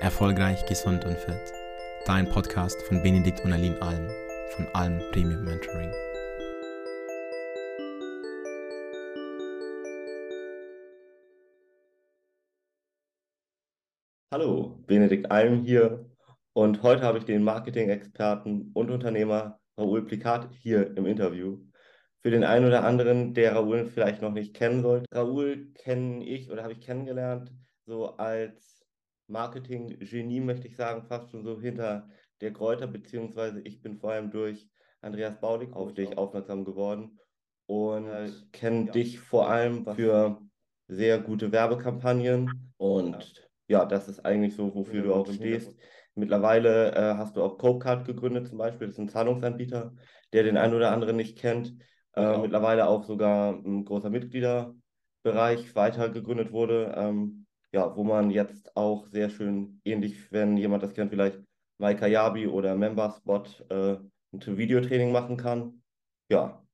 Erfolgreich, gesund und fit. Dein Podcast von Benedikt und Aline Alm von Alm Premium Mentoring. Hallo, Benedikt Alm hier und heute habe ich den Marketing-Experten und Unternehmer Raoul Plikat hier im Interview. Für den einen oder anderen, der Raoul vielleicht noch nicht kennen sollte. Raoul kenne ich oder habe ich kennengelernt so als Marketing-Genie, möchte ich sagen, fast schon so hinter der Kräuter, beziehungsweise ich bin vor allem durch Andreas Baulig auf dich aufmerksam geworden und äh, kenne ja. dich vor allem für sehr gute Werbekampagnen und ja, das ist eigentlich so, wofür du auch stehst. Mittlerweile äh, hast du auch Copecard gegründet zum Beispiel, das ist ein Zahlungsanbieter, der den einen oder anderen nicht kennt. Äh, mittlerweile auch sogar ein großer Mitgliederbereich weiter gegründet wurde. Ähm, ja, wo man jetzt auch sehr schön, ähnlich, wenn jemand das kennt, vielleicht Yabi oder Memberspot äh, ein Videotraining machen kann. Ja,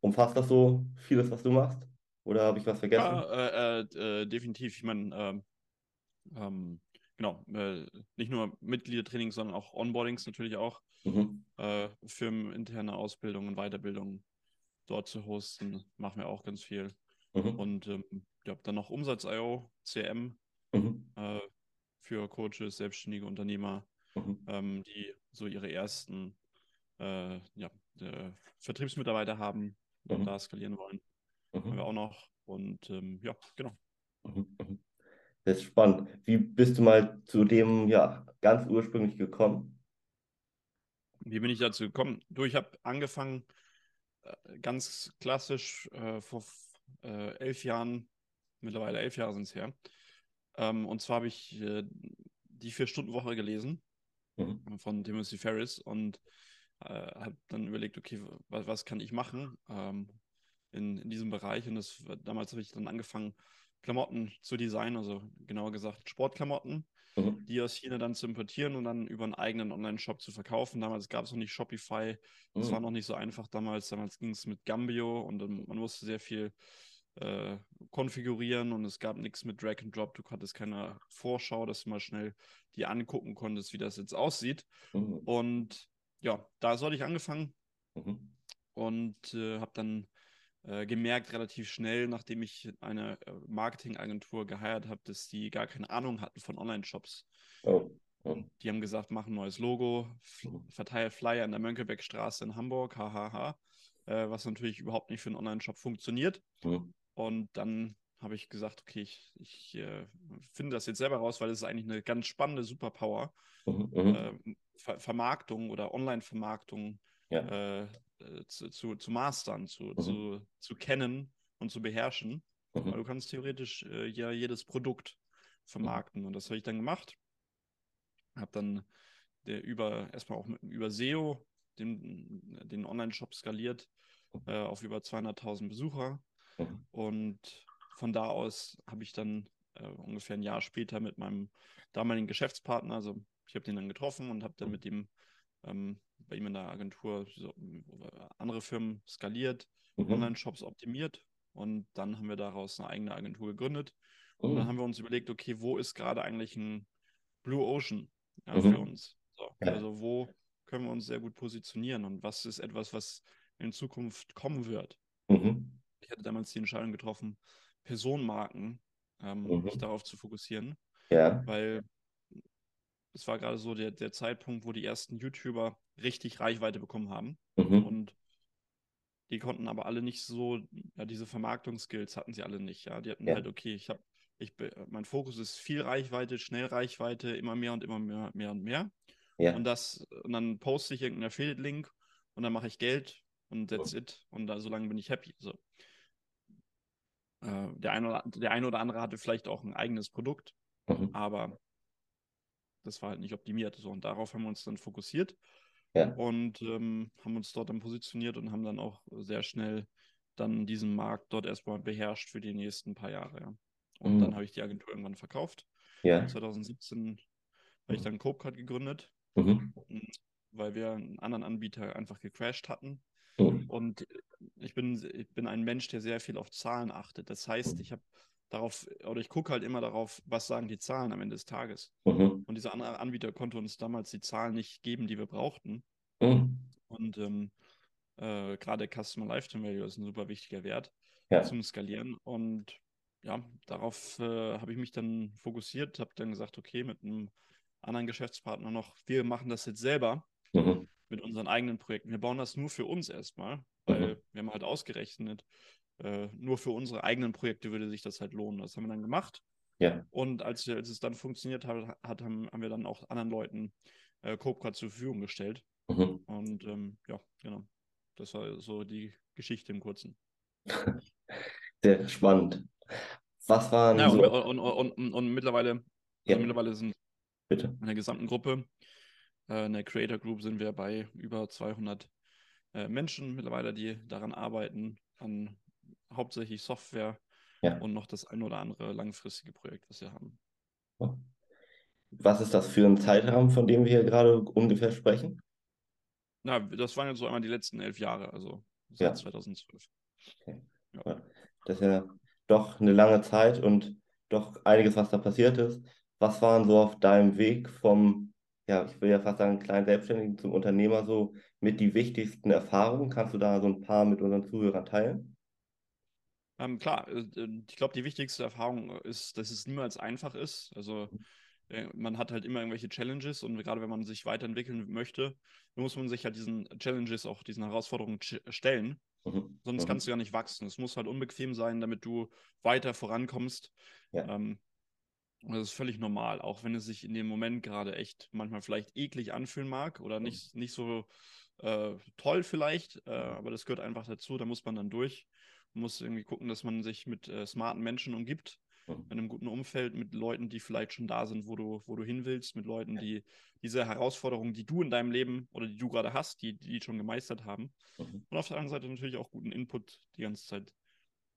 umfasst das so vieles, was du machst? Oder habe ich was vergessen? Ja, äh, äh, äh definitiv. Ich meine, ähm, ähm, genau, äh, nicht nur Mitgliedertraining, sondern auch Onboardings natürlich auch. Mhm. Äh, firmeninterne Ausbildungen, Weiterbildungen dort zu hosten, machen wir auch ganz viel. Mhm. Und ähm, ja, dann noch Umsatz.io, CM mhm. äh, für Coaches, selbstständige Unternehmer, mhm. ähm, die so ihre ersten äh, ja, äh, Vertriebsmitarbeiter haben und mhm. da skalieren wollen. Mhm. Haben wir auch noch. Und ähm, ja, genau. Mhm. Das ist spannend. Wie bist du mal zu dem ja ganz ursprünglich gekommen? Wie bin ich dazu gekommen? Du, ich habe angefangen äh, ganz klassisch äh, vor äh, elf Jahren mittlerweile elf Jahre sind es her. Ähm, und zwar habe ich äh, die Vier-Stunden-Woche gelesen mhm. von Timothy Ferris und äh, habe dann überlegt, okay, was, was kann ich machen ähm, in, in diesem Bereich? Und das, damals habe ich dann angefangen, Klamotten zu designen, also genauer gesagt Sportklamotten, mhm. die aus China dann zu importieren und dann über einen eigenen Online-Shop zu verkaufen. Damals gab es noch nicht Shopify, das mhm. war noch nicht so einfach damals. Damals ging es mit Gambio und ähm, man musste sehr viel äh, konfigurieren und es gab nichts mit Drag and Drop. Du hattest keine Vorschau, dass du mal schnell dir angucken konntest, wie das jetzt aussieht. Mhm. Und ja, da sollte ich angefangen mhm. und äh, habe dann äh, gemerkt, relativ schnell, nachdem ich eine äh, Marketingagentur geheiert habe, dass die gar keine Ahnung hatten von Online-Shops. Oh. Und die haben gesagt, mach ein neues Logo, mhm. verteile Flyer in der Mönckebergstraße in Hamburg, hahaha, äh, was natürlich überhaupt nicht für einen Online-Shop funktioniert. Mhm. Und dann habe ich gesagt, okay, ich, ich äh, finde das jetzt selber raus, weil es ist eigentlich eine ganz spannende Superpower. Mhm, äh, Ver Vermarktung oder Online-Vermarktung ja. äh, zu, zu, zu, mastern, zu, mhm. zu, zu kennen und zu beherrschen. Mhm. Weil du kannst theoretisch äh, ja jedes Produkt vermarkten. Mhm. Und das habe ich dann gemacht. Habe dann der über erstmal auch mit, über SEO den, den Online-Shop skaliert mhm. äh, auf über 200.000 Besucher Mhm. Und von da aus habe ich dann äh, ungefähr ein Jahr später mit meinem damaligen Geschäftspartner, also ich habe den dann getroffen und habe dann mhm. mit ihm ähm, bei ihm in der Agentur so, äh, andere Firmen skaliert, mhm. Online-Shops optimiert und dann haben wir daraus eine eigene Agentur gegründet. Mhm. Und dann mhm. haben wir uns überlegt, okay, wo ist gerade eigentlich ein Blue Ocean ja, mhm. für uns? So, ja. Also wo können wir uns sehr gut positionieren und was ist etwas, was in Zukunft kommen wird? Mhm ich hatte damals die Entscheidung getroffen, Personenmarken ähm, mhm. mich darauf zu fokussieren. Ja. Weil es war gerade so der, der Zeitpunkt, wo die ersten YouTuber richtig Reichweite bekommen haben. Mhm. Und die konnten aber alle nicht so, ja, diese Vermarktungsskills hatten sie alle nicht. Ja, die hatten ja. halt, okay, ich habe, ich, mein Fokus ist viel Reichweite, schnell Reichweite, immer mehr und immer mehr, mehr und mehr. Ja. Und das, und dann poste ich irgendeinen Affiliate-Link und dann mache ich Geld und that's it. Und da, so lange bin ich happy. So. Äh, der, eine oder, der eine oder andere hatte vielleicht auch ein eigenes Produkt, mhm. aber das war halt nicht optimiert. So, und darauf haben wir uns dann fokussiert ja. und ähm, haben uns dort dann positioniert und haben dann auch sehr schnell dann diesen Markt dort erstmal beherrscht für die nächsten paar Jahre. Ja. Und mhm. dann habe ich die Agentur irgendwann verkauft. Ja. 2017 habe ich dann Copecard gegründet, mhm. weil wir einen anderen Anbieter einfach gecrashed hatten. Mhm. Und ich bin, ich bin ein Mensch, der sehr viel auf Zahlen achtet. Das heißt, ich habe darauf, oder ich gucke halt immer darauf, was sagen die Zahlen am Ende des Tages. Mhm. Und dieser andere Anbieter konnte uns damals die Zahlen nicht geben, die wir brauchten. Mhm. Und ähm, äh, gerade Customer Lifetime Value ist ein super wichtiger Wert Ja. zum Skalieren. Und ja, darauf äh, habe ich mich dann fokussiert, habe dann gesagt, okay, mit einem anderen Geschäftspartner noch, wir machen das jetzt selber Mhm. Mit unseren eigenen Projekten. Wir bauen das nur für uns erstmal, weil wir haben halt ausgerechnet, äh, nur für unsere eigenen Projekte würde sich das halt lohnen. Das haben wir dann gemacht. Ja. Und als, als es dann funktioniert hat, hat haben, haben wir dann auch anderen Leuten äh, Copecard zur Verfügung gestellt. Mhm. Und ähm, ja, genau. Das war so die Geschichte im Kurzen. Sehr spannend. Was waren Ja, so, und, und, und, und mittlerweile, Ja. also mittlerweile sind bitte. in der gesamten Gruppe, äh, in der Creator Group sind wir bei über 200 äh, Menschen mittlerweile, die daran arbeiten, an hauptsächlich Software Ja. und noch das ein oder andere langfristige Projekt, was wir haben. Was ist das für ein Zeitrahmen, von dem wir hier gerade ungefähr sprechen? Na, das waren jetzt so einmal die letzten elf Jahre, also Ja. seit 2012. Ja, das ist ja doch eine lange Zeit und doch einiges, was da passiert ist. Was waren so auf deinem Weg vom, ja, ich will ja fast sagen, kleinen Selbstständigen zum Unternehmer so mit die wichtigsten Erfahrungen? Kannst du da so ein paar mit unseren Zuhörern teilen? Ähm, klar, äh, äh, ich glaube, die wichtigste Erfahrung ist, dass es niemals einfach ist. Also äh, man hat halt immer irgendwelche Challenges und gerade wenn man sich weiterentwickeln möchte, muss man sich halt diesen Challenges, auch diesen Herausforderungen stellen. Mhm. Sonst Mhm. kannst du ja nicht wachsen. Es muss halt unbequem sein, damit du weiter vorankommst. Ja. Ähm, und das ist völlig normal, auch wenn es sich in dem Moment gerade echt manchmal vielleicht eklig anfühlen mag oder nicht, nicht so äh, toll vielleicht, äh, aber das gehört einfach dazu, da muss man dann durch. Man muss irgendwie gucken, dass man sich mit äh, smarten Menschen umgibt, in einem guten Umfeld, mit Leuten, die vielleicht schon da sind, wo du, wo du hin willst, mit Leuten, die diese Herausforderungen, die du in deinem Leben oder die du gerade hast, die, die schon gemeistert haben. Mhm. Und auf der anderen Seite natürlich auch guten Input die ganze Zeit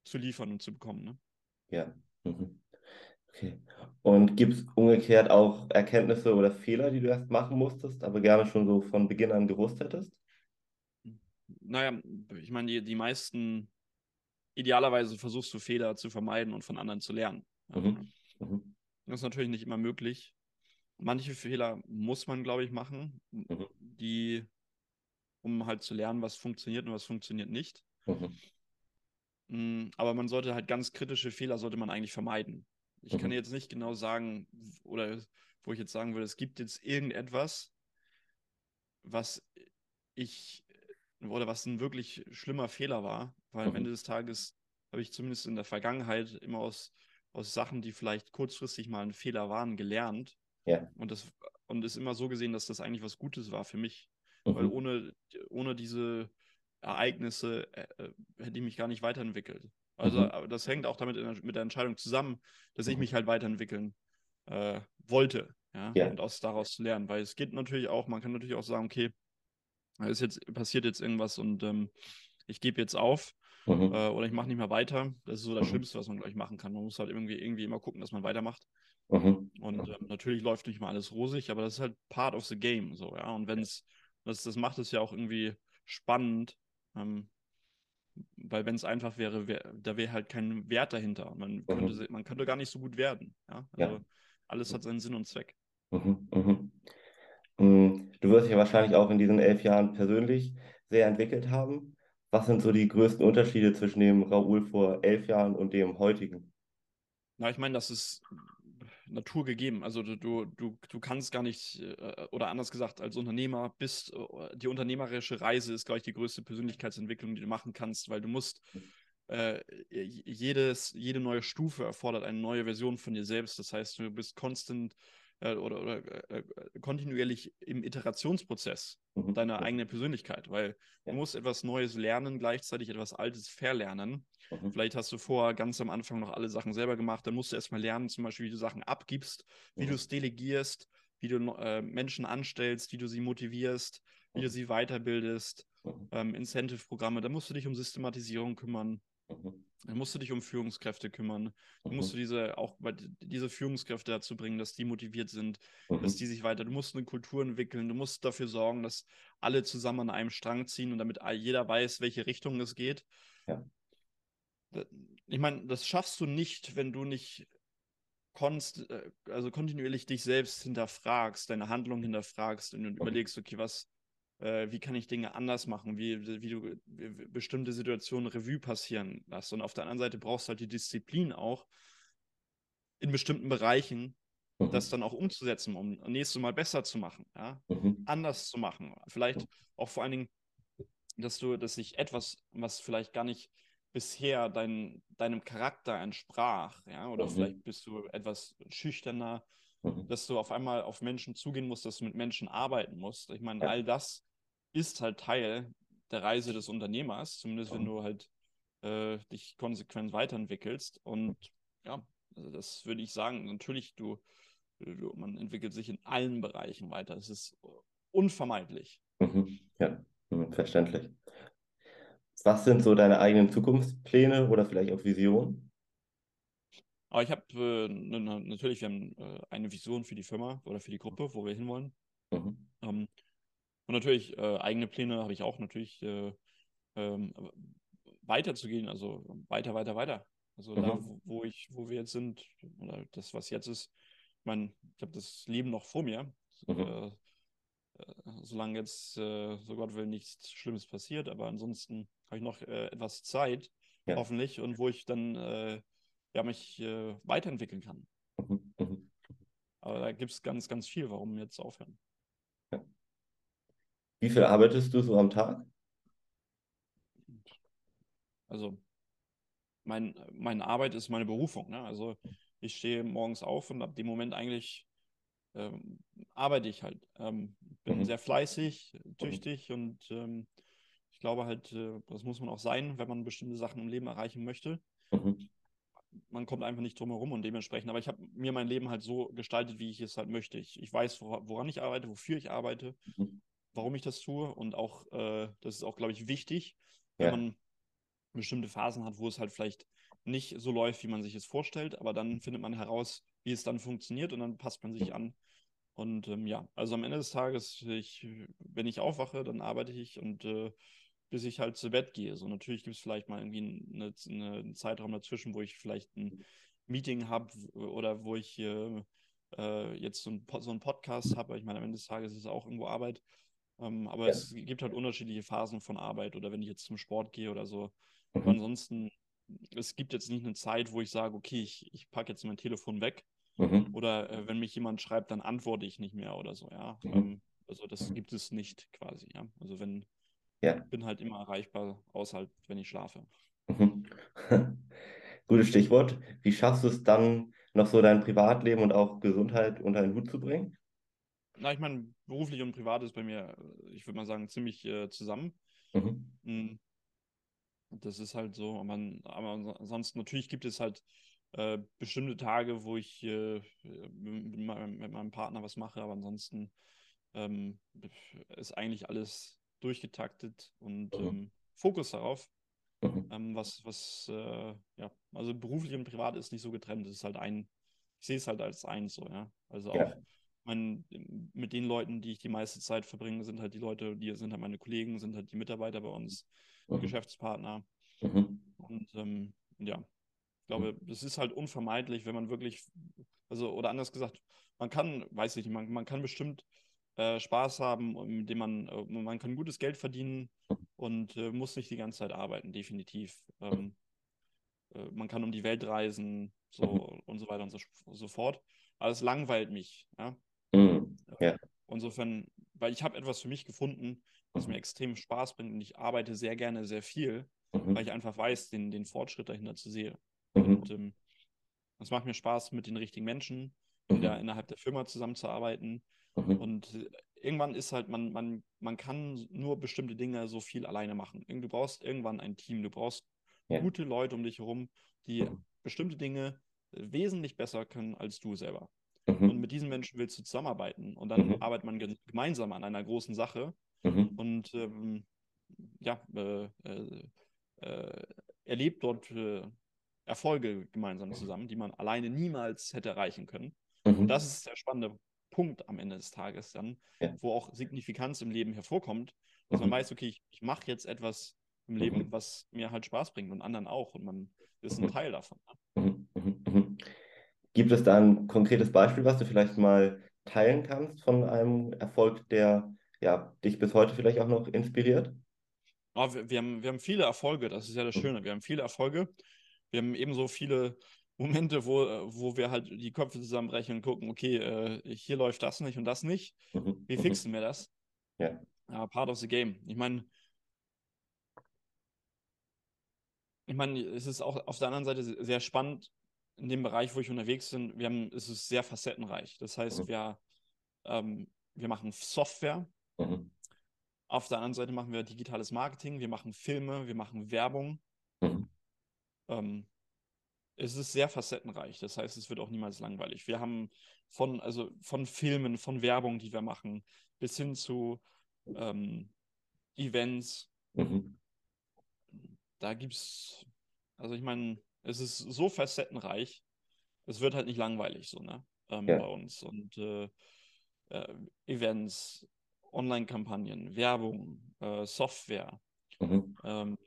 zu liefern und zu bekommen. Ne? Ja. Mhm. Und gibt es umgekehrt auch Erkenntnisse oder Fehler, die du erst machen musstest, aber gerne schon so von Beginn an gewusst hättest? Naja, ich meine, die, die meisten, idealerweise versuchst du Fehler zu vermeiden und von anderen zu lernen. Mhm. Mhm. Das ist natürlich nicht immer möglich. Manche Fehler muss man, glaube ich, machen, Mhm. die, um halt zu lernen, was funktioniert und was funktioniert nicht. Mhm. Mm, Aber man sollte halt ganz kritische Fehler sollte man eigentlich vermeiden. Ich kann Mhm. jetzt nicht genau sagen, oder wo ich jetzt sagen würde, es gibt jetzt irgendetwas, was ich oder was ein wirklich schlimmer Fehler war, weil am Mhm. Ende des Tages habe ich zumindest in der Vergangenheit immer aus, aus Sachen, die vielleicht kurzfristig mal ein Fehler waren, gelernt. Ja. Und das und ist immer so gesehen, dass das eigentlich was Gutes war für mich. Weil Mhm. ohne, ohne diese Ereignisse äh, äh, hätte ich mich gar nicht weiterentwickelt. Also Mhm. aber das hängt auch damit mit der Entscheidung zusammen, dass ich Mhm. mich halt weiterentwickeln äh, wollte. Ja? Ja. Und aus, daraus zu lernen. Weil es geht natürlich auch, man kann natürlich auch sagen, okay, ist jetzt, passiert jetzt irgendwas und ähm, ich gebe jetzt auf Mhm. äh, oder ich mache nicht mehr weiter. Das ist so das Mhm. Schlimmste, was man gleich machen kann. Man muss halt irgendwie, irgendwie immer gucken, dass man weitermacht. Mhm. Und ähm, natürlich läuft nicht mal alles rosig, aber das ist halt part of the game, so, ja. Und wenn es, das, das macht es ja auch irgendwie spannend, ähm, weil wenn es einfach wäre, wär, da wäre halt kein Wert dahinter. Man könnte, Mhm. se- man könnte gar nicht so gut werden, ja. Ja. Also alles hat seinen Sinn und Zweck. Mhm, mhm. Mm, Du wirst dich ja wahrscheinlich auch in diesen elf Jahren persönlich sehr entwickelt haben. Was sind so die größten Unterschiede zwischen dem Raoul vor elf Jahren und dem heutigen? Na, ich meine, das ist naturgegeben. Also du, du, du, kannst gar nicht, äh, oder anders gesagt, als Unternehmer bist, äh, die unternehmerische Reise ist, glaube ich, die größte Persönlichkeitsentwicklung, die du machen kannst, weil du musst, äh, jedes, jede neue Stufe erfordert eine neue Version von dir selbst. Das heißt, du bist konstant äh, oder, oder äh, kontinuierlich im Iterationsprozess Mhm, deiner mhm, eigenen Persönlichkeit, weil Ja. du musst etwas Neues lernen, gleichzeitig etwas Altes verlernen. mhm, Vielleicht hast du vorher ganz am Anfang noch alle Sachen selber gemacht, dann musst du erstmal lernen, zum Beispiel, wie du Sachen abgibst, wie Mhm. du es delegierst, wie du äh, Menschen anstellst, wie du sie motivierst, wie du Mhm. sie weiterbildest, mhm, ähm, Incentive-Programme, da musst du dich um Systematisierung kümmern, mhm, dann musst du dich um Führungskräfte kümmern, dann musst du mhm, diese auch diese Führungskräfte dazu bringen, dass die motiviert sind, dass mhm, die sich weiter, du musst eine Kultur entwickeln, du musst dafür sorgen, dass alle zusammen an einem Strang ziehen und damit jeder weiß, welche Richtung es geht. Ja. ich meine, das schaffst du nicht, wenn du nicht konst, äh, also kontinuierlich dich selbst hinterfragst, deine Handlung hinterfragst und überlegst, okay, was, äh, wie kann ich Dinge anders machen, wie, wie du wie bestimmte Situationen Revue passieren lässt. Und auf der anderen Seite brauchst du halt die Disziplin auch in bestimmten Bereichen, mhm. das dann auch umzusetzen, um nächstes Mal besser zu machen, ja, mhm. anders zu machen. Vielleicht auch vor allen Dingen, dass du, dass sich etwas, was vielleicht gar nicht bisher dein, deinem Charakter entsprach, ja, oder mhm. vielleicht bist du etwas schüchterner, mhm. dass du auf einmal auf Menschen zugehen musst, dass du mit Menschen arbeiten musst. Ich meine, ja. all das ist halt Teil der Reise des Unternehmers, zumindest wenn du halt äh, dich konsequent weiterentwickelst. Und ja, also das würde ich sagen. Natürlich, du, du, man entwickelt sich in allen Bereichen weiter. Es ist unvermeidlich. Mhm. Ja, verständlich. Was sind so deine eigenen Zukunftspläne oder vielleicht auch Visionen? Aber ich habe äh, natürlich, wir haben äh, eine Vision für die Firma oder für die Gruppe, wo wir hinwollen. Mhm. Ähm, und natürlich äh, eigene Pläne habe ich auch natürlich äh, ähm, weiterzugehen, also weiter, weiter, weiter. Also mhm. da, wo, wo, ich, wo wir jetzt sind, oder das, was jetzt ist, ich meine, ich habe das Leben noch vor mir. Mhm. Äh, äh, solange jetzt, äh, so Gott will, nichts Schlimmes passiert, aber ansonsten habe ich noch äh, etwas Zeit, ja. hoffentlich, und wo ich dann ja, mich weiterentwickeln kann. Mhm. Mhm. Aber da gibt es ganz, ganz viel, warum jetzt aufhören. Wie viel arbeitest du so am Tag? Also, mein, meine Arbeit ist meine Berufung. Ne? Also, ich stehe morgens auf und ab dem Moment eigentlich ähm, arbeite ich halt. Ähm, bin mhm. sehr fleißig, tüchtig und ähm, ich glaube halt, äh, das muss man auch sein, wenn man bestimmte Sachen im Leben erreichen möchte. Mhm. Man kommt einfach nicht drum herum und dementsprechend, aber ich habe mir mein Leben halt so gestaltet, wie ich es halt möchte. Ich, ich weiß, woran ich arbeite, wofür ich arbeite, mhm. Warum ich das tue und auch, äh, das ist auch, glaube ich, wichtig, wenn man bestimmte Phasen hat, wo es halt vielleicht nicht so läuft, wie man sich es vorstellt, aber dann findet man heraus, wie es dann funktioniert und dann passt man sich an und ähm, ja, also am Ende des Tages, ich, wenn ich aufwache, dann arbeite ich und äh, bis ich halt zu Bett gehe. So natürlich gibt es vielleicht mal irgendwie eine, eine, einen Zeitraum dazwischen, wo ich vielleicht ein Meeting habe oder wo ich äh, äh, jetzt so, ein, so einen Podcast habe. Ich meine, am Ende des Tages ist es auch irgendwo Arbeit. Ähm, aber ja. es gibt halt unterschiedliche Phasen von Arbeit oder wenn ich jetzt zum Sport gehe oder so. Mhm. Aber ansonsten, es gibt jetzt nicht eine Zeit, wo ich sage, okay, ich, ich packe jetzt mein Telefon weg Mhm. Oder äh, wenn mich jemand schreibt, dann antworte ich nicht mehr oder so, ja. Mhm. Ähm, also das gibt es nicht quasi, ja. Also wenn, ja. bin halt immer erreichbar, außer halt, wenn ich schlafe. Mhm. Gutes Stichwort. Wie schaffst du es dann, noch so dein Privatleben und auch Gesundheit unter den Hut zu bringen? Na, ich meine, beruflich und privat ist bei mir, ich würde mal sagen, ziemlich äh, zusammen. Mhm. Hm. Das ist halt so, man, aber ansonsten natürlich gibt es halt äh, bestimmte Tage, wo ich äh, mit, meinem, mit, meinem, Partner was mache, aber ansonsten ähm, ist eigentlich alles durchgetaktet und mhm. ähm, Fokus darauf. Mhm. Ähm, was, was, äh, ja, also beruflich und privat ist nicht so getrennt. Es ist halt ein, ich sehe es halt als eins so, ja. Also ja. Auch mein, mit den Leuten, die ich die meiste Zeit verbringe, sind halt die Leute, die sind halt meine Kollegen, sind halt die Mitarbeiter bei uns, mhm. Geschäftspartner. Mhm. Und ähm, ja, ich glaube, das ist halt unvermeidlich, wenn man wirklich, also, oder anders gesagt, man kann, weiß ich nicht, man, man kann bestimmt äh, Spaß haben, indem man, äh, man kann gutes Geld verdienen und äh, muss nicht die ganze Zeit arbeiten, definitiv. Ähm, äh, man kann um die Welt reisen, so und so weiter und so, so fort. Aber es langweilt mich, ja. Mhm. ja. Insofern, weil ich habe etwas für mich gefunden, was mir extrem Spaß bringt und ich arbeite sehr gerne sehr viel, mhm. weil ich einfach weiß, den, den Fortschritt dahinter zu sehen. Mhm. Und ähm, es macht mir Spaß, mit den richtigen Menschen mhm. der, innerhalb der Firma zusammenzuarbeiten. Mhm. Und äh, irgendwann ist halt, man, man, man kann nur bestimmte Dinge so viel alleine machen. Du brauchst irgendwann ein Team, du brauchst ja. gute Leute um dich herum, die mhm. bestimmte Dinge äh, wesentlich besser können als du selber. Mhm. Und mit diesen Menschen willst du zusammenarbeiten. Und dann mhm. arbeitet man gemeinsam an einer großen Sache. Und ähm, ja, äh, äh, äh, erlebt dort äh, Erfolge gemeinsam zusammen, die man alleine niemals hätte erreichen können. Mhm. Und das ist der spannende Punkt am Ende des Tages dann, ja. wo auch Signifikanz im Leben hervorkommt, dass mhm. man weiß, okay, ich, ich mache jetzt etwas, im Leben, was mir halt Spaß bringt und anderen auch. Und man ist ein Mhm. Teil davon. Mhm, mhm, mhm. Gibt es da ein konkretes Beispiel, was du vielleicht mal teilen kannst von einem Erfolg, der ja, dich bis heute vielleicht auch noch inspiriert? Aber wir, wir, haben, wir haben viele Erfolge, das ist ja das Mhm. Schöne. Wir haben viele Erfolge. Wir haben ebenso viele Momente, wo, wo wir halt die Köpfe zusammenbrechen und gucken, okay, äh, hier läuft das nicht und das nicht. Mhm, Wie mhm. fixen wir das? Ja. Ja, part of the game. Ich meine, ich meine, es ist auch auf der anderen Seite se- sehr spannend in dem Bereich, wo ich unterwegs bin. Wir haben, es ist sehr facettenreich. Das heißt, Mhm. wir, ähm, wir machen Software. Mhm, Auf der anderen Seite machen wir digitales Marketing. Wir machen Filme. Wir machen Werbung. mhm, Ähm, es ist sehr facettenreich. Das heißt, es wird auch niemals langweilig. Wir haben von, also von Filmen, von Werbung, die wir machen, bis hin zu ähm, Events. mhm. Da gibt's, also ich meine, es ist so facettenreich. Es wird halt nicht langweilig so, ne? Ähm, Ja. bei uns. Und äh, äh, Events, Online-Kampagnen, Werbung, äh, Software, Mhm, ähm,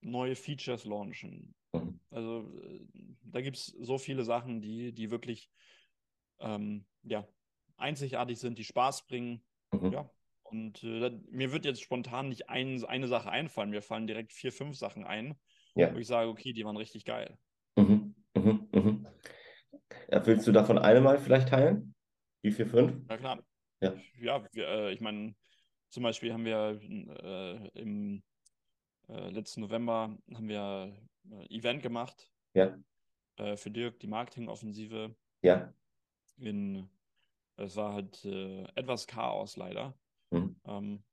neue Features launchen. mhm. Also äh, da gibt es so viele Sachen, die, die wirklich ähm, ja, einzigartig sind, die Spaß bringen. Mhm. Ja. Und äh, mir wird jetzt spontan nicht ein, eine Sache einfallen. Mir fallen direkt vier, fünf Sachen ein, Ja. wo ich sage, okay, die waren richtig geil. Mhm, mhm, mhm. Ja, willst du davon eine mal vielleicht teilen? Die vier, fünf? Ja, klar. Ja. Ja, wir, äh, ich meine, zum Beispiel haben wir äh, im äh, letzten November haben wir ein Event gemacht Ja, äh, für Dirk, die Marketingoffensive. ja. In, es war halt äh, etwas Chaos leider. Mhm. Ähm,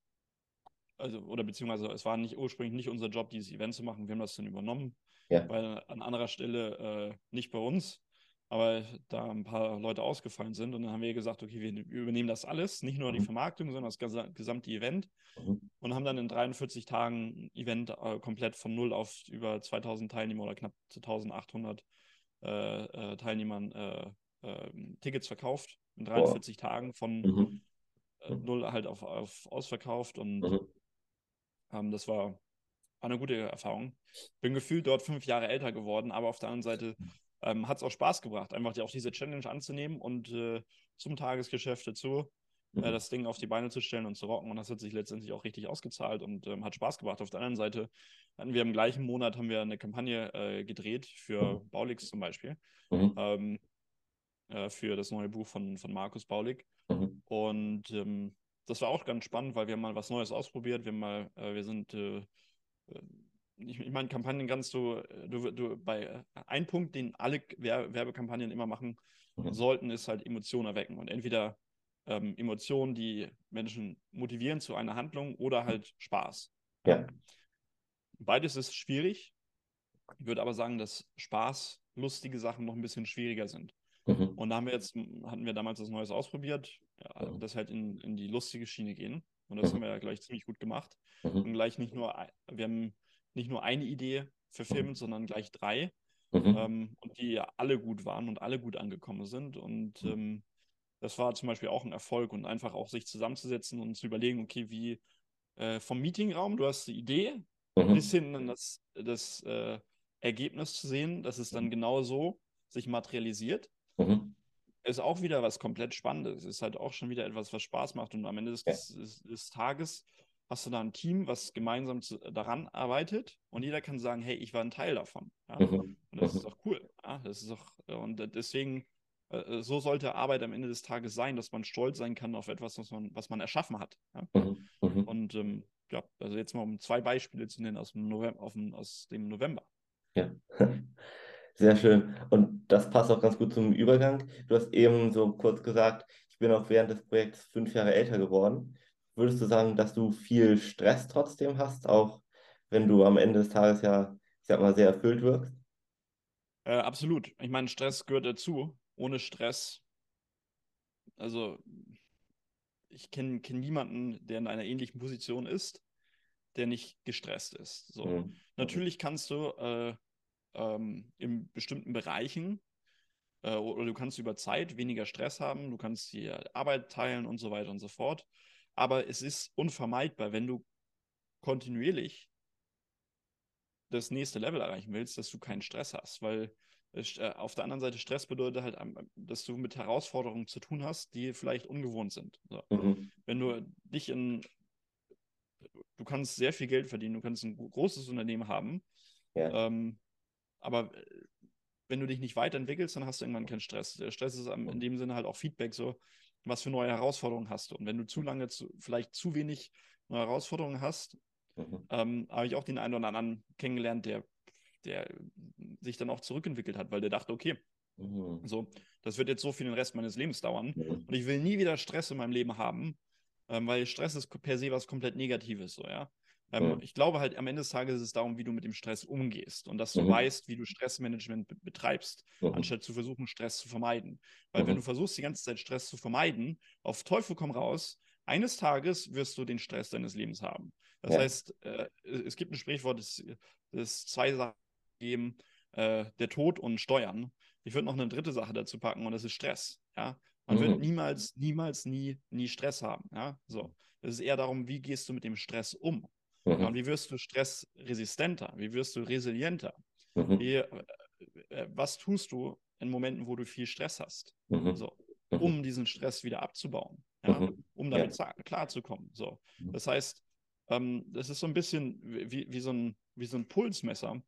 also, oder beziehungsweise es war nicht ursprünglich nicht unser Job, dieses Event zu machen. Wir haben das dann übernommen, Ja. weil an anderer Stelle äh, nicht bei uns, aber da ein paar Leute ausgefallen sind. Und dann haben wir gesagt, okay, wir übernehmen das alles, nicht nur die Mhm. Vermarktung, sondern das gesa- gesamte Event. Mhm. Und haben dann in 43 Tagen ein Event äh, komplett von null auf über 2000 Teilnehmer oder knapp 1800 äh, äh, Teilnehmern äh, äh, Tickets verkauft. In 43 Tagen von Mhm. äh, null halt auf, auf ausverkauft und Mhm. Ähm, das war, war eine gute Erfahrung. Bin gefühlt dort fünf Jahre älter geworden, aber auf der anderen Seite ähm, hat es auch Spaß gebracht, einfach die, auch diese Challenge anzunehmen und äh, zum Tagesgeschäft dazu äh, Mhm. das Ding auf die Beine zu stellen und zu rocken. Und das hat sich letztendlich auch richtig ausgezahlt und ähm, hat Spaß gemacht. Auf der anderen Seite hatten wir im gleichen Monat haben wir eine Kampagne äh, gedreht für Baulix zum Beispiel, Mhm. ähm, äh, für das neue Buch von, von Markus Baulig. Mhm. Und ähm, das war auch ganz spannend, weil wir haben mal was Neues ausprobiert. Wir haben mal, äh, wir sind, äh, äh, ich, ich meine, Kampagnen kannst du, äh, du, du bei äh, ein Punkt, den alle Wer Werbekampagnen immer machen Mhm. sollten, ist halt Emotionen erwecken. Und entweder ähm, Emotionen, die Menschen motivieren zu einer Handlung oder halt Spaß. Ja. Beides ist schwierig. Ich würde aber sagen, dass Spaß, lustige Sachen noch ein bisschen schwieriger sind. Mhm. Und da haben wir jetzt, hatten wir damals was Neues ausprobiert, ja, Mhm. das halt in, in die lustige Schiene gehen. Und das Mhm. haben wir ja gleich ziemlich gut gemacht. Und Mhm. gleich nicht nur, wir haben nicht nur eine Idee verfilmt, sondern gleich drei. Mhm. Ähm, und die ja alle gut waren und alle gut angekommen sind. Und Mhm. ähm, das war zum Beispiel auch ein Erfolg und einfach auch sich zusammenzusetzen und zu überlegen, okay, wie äh, vom Meetingraum, du hast die Idee, Mhm. bis hin an das, das äh, Ergebnis zu sehen, dass es dann genau so sich materialisiert, Mhm. Ist auch wieder was komplett Spannendes. Ist halt auch schon wieder etwas, was Spaß macht. Und am Ende des, des, des Tages hast du da ein Team, was gemeinsam zu, daran arbeitet und jeder kann sagen, hey, ich war ein Teil davon. Ja? Mhm. Und das Mhm. ist doch cool. Ja, das ist doch, und deswegen, äh, so sollte Arbeit am Ende des Tages sein, dass man stolz sein kann auf etwas, was man, was man erschaffen hat. Ja? Mhm. Mhm. Und ähm, ja, also jetzt mal um zwei Beispiele zu nennen aus dem November, dem, aus dem November. Ja, sehr schön. Und das passt auch ganz gut zum Übergang. Du hast eben so kurz gesagt, ich bin auch während des Projekts fünf Jahre älter geworden. Würdest du sagen, dass du viel Stress trotzdem hast, auch wenn du am Ende des Tages ja, ich sag mal, sehr erfüllt wirkst? Äh, absolut. Ich meine, Stress gehört dazu. Ohne Stress, also ich kenne kenn niemanden, der in einer ähnlichen Position ist, der nicht gestresst ist. So. Mhm. Natürlich kannst du äh, ähm, in bestimmten Bereichen äh, oder du kannst über Zeit weniger Stress haben, du kannst die Arbeit teilen und so weiter und so fort. Aber es ist unvermeidbar, wenn du kontinuierlich das nächste Level erreichen willst, dass du keinen Stress hast, weil äh, auf der anderen Seite Stress bedeutet halt, dass du mit Herausforderungen zu tun hast, die vielleicht ungewohnt sind. So. Mhm. Wenn du dich in, du kannst sehr viel Geld verdienen, du kannst ein großes Unternehmen haben, Ja. ähm, aber äh, wenn du dich nicht weiterentwickelst, dann hast du irgendwann keinen Stress. Der Stress ist in dem Sinne halt auch Feedback, so was für neue Herausforderungen hast du. Und wenn du zu lange, zu, vielleicht zu wenig neue Herausforderungen hast, Mhm. ähm, habe ich auch den einen oder anderen kennengelernt, der, der sich dann auch zurückentwickelt hat, weil der dachte, okay, Mhm. so, das wird jetzt so viel den Rest meines Lebens dauern Mhm. und ich will nie wieder Stress in meinem Leben haben, ähm, weil Stress ist per se was komplett Negatives, so, ja. Ähm, Mhm. Ich glaube halt, am Ende des Tages ist es darum, wie du mit dem Stress umgehst und dass du Mhm. weißt, wie du Stressmanagement be betreibst, Mhm. anstatt zu versuchen, Stress zu vermeiden. Weil wenn Mhm. du versuchst, die ganze Zeit Stress zu vermeiden, auf Teufel komm raus, eines Tages wirst du den Stress deines Lebens haben. Das Ja. heißt, äh, es gibt ein Sprichwort, das, das zwei Sachen geben, äh, der Tod und Steuern. Ich würde noch eine dritte Sache dazu packen und das ist Stress. Ja? Man wird Mhm. niemals, niemals, nie, nie Stress haben. Ja? So. Es ist eher darum, wie gehst du mit dem Stress um? Ja, Mhm. wie wirst du stressresistenter? Wie wirst du resilienter? Mhm. Wie, äh, äh, was tust du in Momenten, wo du viel Stress hast? Mhm. So, Mhm. um diesen Stress wieder abzubauen, ja? Mhm. um damit za- klarzukommen. So. Mhm. Das heißt, ähm, das ist so ein bisschen wie, wie, so, ein, wie so ein Pulsmesser.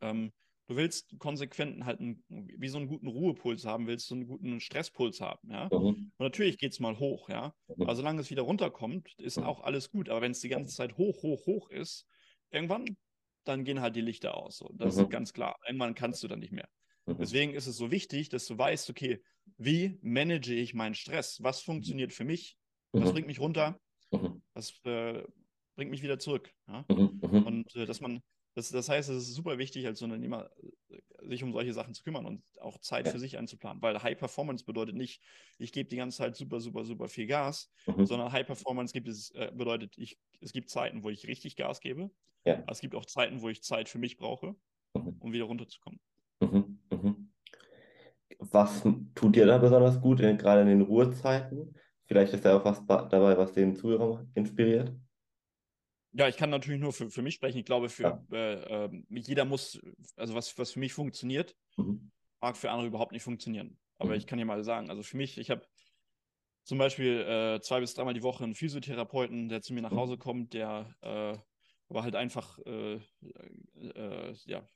Ähm, du willst konsequent halt einen, wie so einen guten Ruhepuls haben, willst du einen guten Stresspuls haben, ja. Mhm. Und natürlich geht es mal hoch, ja. Mhm. Aber solange es wieder runterkommt, ist Mhm. auch alles gut. Aber wenn es die ganze Zeit hoch, hoch, hoch ist, irgendwann, dann gehen halt die Lichter aus. So. Das Mhm. ist ganz klar. Irgendwann kannst du dann nicht mehr. Mhm. Deswegen ist es so wichtig, dass du weißt, okay, wie manage ich meinen Stress? Was funktioniert für mich? Was Mhm. bringt mich runter? Was äh, bringt mich wieder zurück? Ja? Und äh, dass man, das, das heißt, es ist super wichtig, als Unternehmer äh, sich um solche Sachen zu kümmern und auch Zeit Ja. für sich einzuplanen. Weil High Performance bedeutet nicht, ich gebe die ganze Zeit super, super, super viel Gas, Mhm. sondern High Performance gibt es, äh, bedeutet, ich, es gibt Zeiten, wo ich richtig Gas gebe. Ja. Es gibt auch Zeiten, wo ich Zeit für mich brauche, Mhm. um wieder runterzukommen. Mhm. Mhm. Was tut dir da besonders gut, in, gerade in den Ruhezeiten? Vielleicht ist da auch was dabei, was den Zuhörer inspiriert. Ja, ich kann natürlich nur für, für mich sprechen. Ich glaube, für Ja. äh, ähm, jeder muss, also was, was für mich funktioniert, Mhm. mag für andere überhaupt nicht funktionieren. Aber Mhm. ich kann dir mal sagen, also für mich, ich habe zum Beispiel äh, zwei bis dreimal die Woche einen Physiotherapeuten, der zu mir nach Mhm. Hause kommt, der äh, aber halt einfach, äh, äh, ja,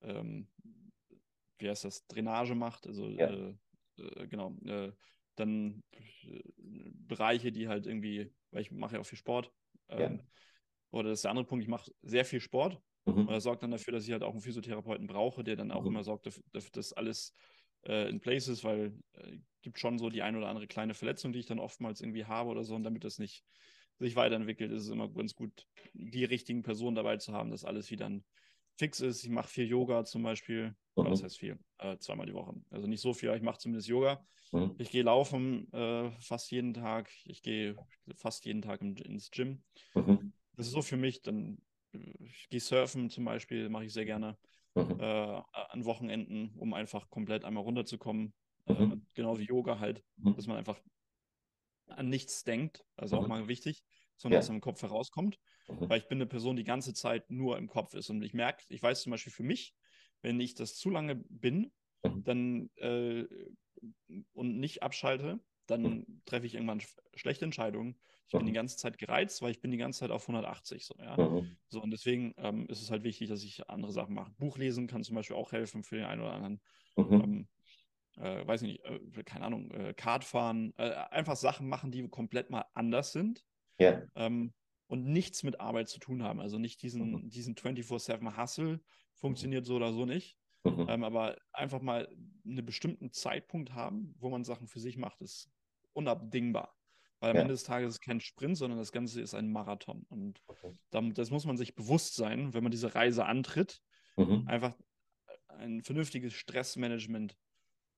ähm, wie heißt das, Drainage macht, also Ja. genau, dann Bereiche, die halt irgendwie, weil ich mache ja auch viel Sport, Ja. Oder das ist der andere Punkt, ich mache sehr viel Sport und Mhm. das sorgt dann dafür, dass ich halt auch einen Physiotherapeuten brauche, der dann auch Mhm. immer sorgt, dafür, dass alles äh, in place ist, weil äh, gibt schon so die ein oder andere kleine Verletzung, die ich dann oftmals irgendwie habe oder so. Und damit das nicht sich weiterentwickelt, ist es immer ganz gut, die richtigen Personen dabei zu haben, dass alles wieder ein fix ist. Ich mache viel Yoga zum Beispiel. Mhm. heißt viel? Äh, zweimal die Woche. Also nicht so viel, aber ich mache zumindest Yoga. Mhm. Ich gehe laufen äh, fast jeden Tag. Ich gehe fast jeden Tag im, ins Gym. Mhm. Das ist so für mich. Dann äh, ich gehe surfen zum Beispiel, mache ich sehr gerne Mhm. äh, an Wochenenden, um einfach komplett einmal runterzukommen. Äh, Mhm. genau wie Yoga halt, Mhm. dass man einfach an nichts denkt, also auch Mhm. mal wichtig, sondern Ja. dass im Kopf herauskommt. Mhm. Weil ich bin eine Person, die ganze Zeit nur im Kopf ist. Und ich merke, ich weiß zum Beispiel für mich, wenn ich das zu lange bin, Mhm. dann äh, und nicht abschalte, dann Mhm. treffe ich irgendwann sch schlechte Entscheidungen. Ich bin die Mhm. ganze Zeit gereizt, weil ich bin die ganze Zeit auf 180 so, ja. Mhm. So, und deswegen ähm, ist es halt wichtig, dass ich andere Sachen mache. Buch lesen kann zum Beispiel auch helfen für den einen oder anderen. Mhm. Ähm, äh, weiß ich nicht, äh, keine Ahnung, äh, Kart fahren, äh, einfach Sachen machen, die komplett mal anders sind Ja. ähm, und nichts mit Arbeit zu tun haben. Also nicht diesen, Mhm. diesen 24-7 Hustle, funktioniert so oder so nicht. Mhm. Ähm, aber einfach mal einen bestimmten Zeitpunkt haben, wo man Sachen für sich macht, ist unabdingbar. Weil am Ja. Ende des Tages ist es kein Sprint, sondern das Ganze ist ein Marathon. Und dann, das muss man sich bewusst sein, wenn man diese Reise antritt, Mhm. einfach ein vernünftiges Stressmanagement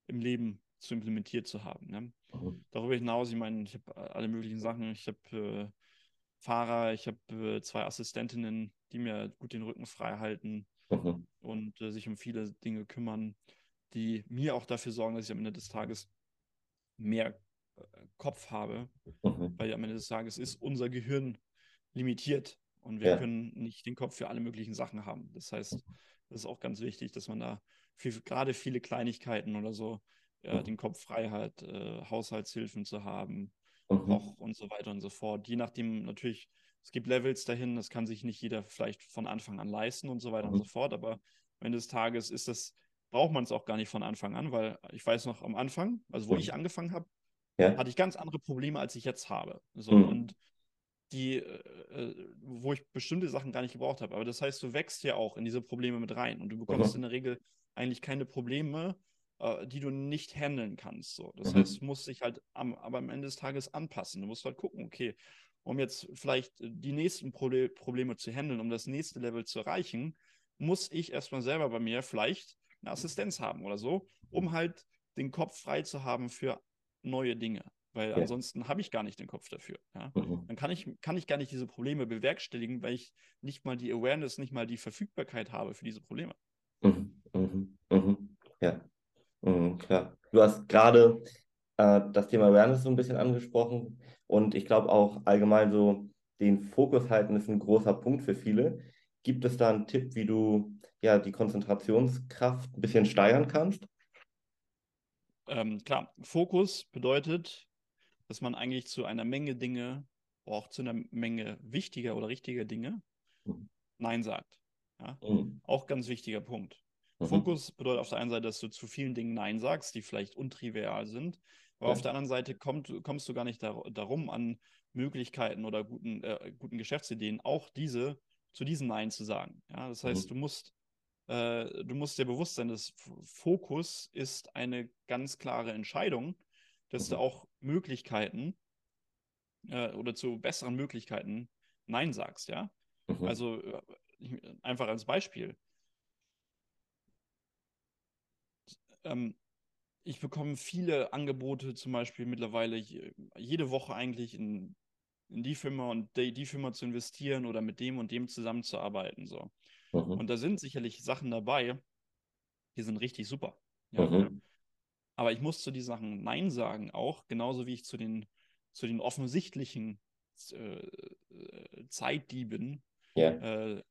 im Leben zu implementiert zu haben. Ne? Mhm. Darüber hinaus, ich meine, ich habe alle möglichen Sachen. Ich habe äh, Fahrer, ich habe äh, zwei Assistentinnen, die mir gut den Rücken frei halten Mhm. und äh, sich um viele Dinge kümmern, die mir auch dafür sorgen, dass ich am Ende des Tages mehr Kopf habe, Mhm. weil am Ende des Tages ist unser Gehirn limitiert Und wir Ja. können nicht den Kopf für alle möglichen Sachen haben. Das heißt, das ist auch ganz wichtig, dass man da für gerade viele Kleinigkeiten oder so äh, Mhm. den Kopf frei hat, äh, Haushaltshilfen zu haben, Mhm. Koch und so weiter und so fort. Je nachdem natürlich, es gibt Levels dahin, das kann sich nicht jeder vielleicht von Anfang an leisten und so weiter und Mhm. so fort, aber am Ende des Tages ist das, braucht man es auch gar nicht von Anfang an, weil ich weiß noch am Anfang, also wo ich angefangen habe, Ja. hatte ich ganz andere Probleme, als ich jetzt habe. So, Mhm. und die, äh, äh, wo ich bestimmte Sachen gar nicht gebraucht habe. Aber das heißt, du wächst ja auch in diese Probleme mit rein und du bekommst Mhm. in der Regel eigentlich keine Probleme, äh, die du nicht handeln kannst. So. Das Mhm. heißt, du musst dich halt am, aber am Ende des Tages anpassen. Du musst halt gucken, okay, um jetzt vielleicht die nächsten Prole Probleme zu handeln, um das nächste Level zu erreichen, muss ich erstmal selber bei mir vielleicht eine Assistenz haben oder so, um halt den Kopf frei zu haben für neue Dinge. Weil Ja. ansonsten habe ich gar nicht den Kopf dafür. Ja? Mhm. Dann kann ich, kann ich gar nicht diese Probleme bewerkstelligen, weil ich nicht mal die Awareness, nicht mal die Verfügbarkeit habe für diese Probleme. Mhm. Mhm. Mhm. Ja. Mhm. Klar. Du hast gerade äh, das Thema Awareness so ein bisschen angesprochen und ich glaube auch allgemein so den Fokus halten ist ein großer Punkt für viele. Gibt es da einen Tipp, wie du ja die Konzentrationskraft ein bisschen steigern kannst? Ähm, klar, Fokus bedeutet, dass man eigentlich zu einer Menge Dinge, auch zu einer Menge wichtiger oder richtiger Dinge, Mhm. Nein sagt. Ja? Mhm. Auch ganz wichtiger Punkt. Mhm. Fokus bedeutet auf der einen Seite, dass du zu vielen Dingen Nein sagst, die vielleicht untrivial sind. Aber Ja. auf der anderen Seite kommt, kommst du gar nicht dar darum, an Möglichkeiten oder guten, äh, guten Geschäftsideen auch diese zu diesen Nein zu sagen. Ja, das heißt, Mhm. du musst, äh, du musst dir bewusst sein, dass Fokus ist eine ganz klare Entscheidung, dass du Mhm. auch Möglichkeiten äh, oder zu besseren Möglichkeiten Nein sagst, ja. Mhm. Also äh, ich- einfach als Beispiel. Ähm, ich bekomme viele Angebote, zum Beispiel mittlerweile je- jede Woche eigentlich in, in die Firma und die, die Firma zu investieren oder mit dem und dem zusammenzuarbeiten. So. Mhm. Und da sind sicherlich Sachen dabei, die sind richtig super. Ja. Mhm. Aber ich muss zu diesen Sachen Nein sagen, auch genauso wie ich zu den, zu den offensichtlichen äh, äh, Zeitdieben Ja. äh,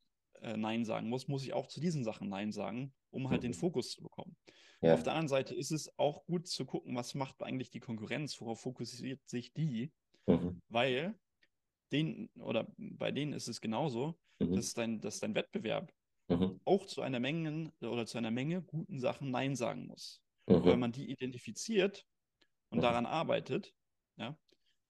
äh, Nein sagen muss, muss ich auch zu diesen Sachen Nein sagen, um halt den Mhm. Fokus zu bekommen. Ja. Auf der anderen Seite ist es auch gut zu gucken, was macht eigentlich die Konkurrenz, worauf fokussiert sich die, Mhm. weil den oder bei denen ist es genauso, Mhm. dass dein, dass dein Wettbewerb Mhm. auch zu einer Menge oder zu einer Menge guten Sachen Nein sagen muss. Und wenn Mhm. man die identifiziert und Mhm. daran arbeitet, ja,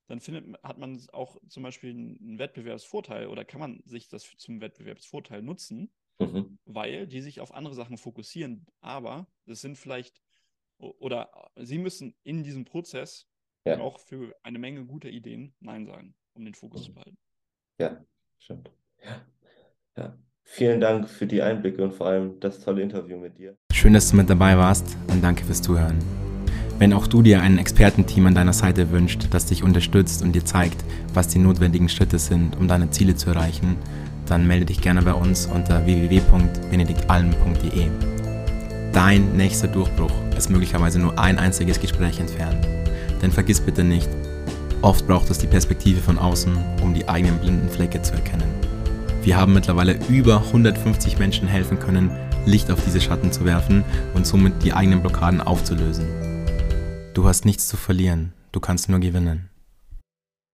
dann findet, hat man auch zum Beispiel einen Wettbewerbsvorteil oder kann man sich das zum Wettbewerbsvorteil nutzen, Mhm. weil die sich auf andere Sachen fokussieren. Aber das sind vielleicht, oder sie müssen in diesem Prozess Ja. auch für eine Menge guter Ideen Nein sagen, um den Fokus zu behalten. Ja, stimmt. Ja. Ja. Vielen Dank für die Einblicke und vor allem das tolle Interview mit dir. Schön, dass du mit dabei warst und danke fürs Zuhören. Wenn auch du dir ein Expertenteam an deiner Seite wünscht, das dich unterstützt und dir zeigt, was die notwendigen Schritte sind, um deine Ziele zu erreichen, dann melde dich gerne bei uns unter www.benediktalm.de. Dein nächster Durchbruch ist möglicherweise nur ein einziges Gespräch entfernt. Denn vergiss bitte nicht, oft braucht es die Perspektive von außen, um die eigenen blinden Flecke zu erkennen. Wir haben mittlerweile über 150 Menschen helfen können, Licht auf diese Schatten zu werfen und somit die eigenen Blockaden aufzulösen. Du hast nichts zu verlieren, du kannst nur gewinnen.